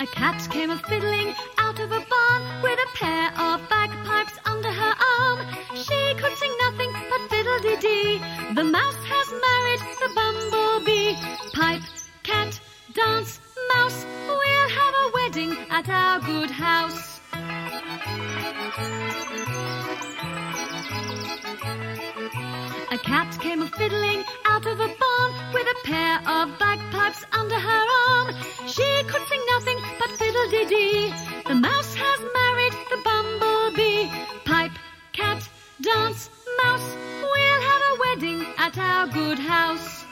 A cat came a fiddling out of a barn with a pair of bagpipes under her arm. She could sing nothing but fiddle-dee-dee. The mouse has married the bumblebee. Pipe, cat, dance, mouse. We'll have a wedding at our good house. A cat came a fiddling out of a barn with a pair of bagpipes under her arm. She could sing nothing but fiddle dee dee. The mouse has married the bumblebee. Pipe, cat, dance, mouse. We'll have a wedding at our good house.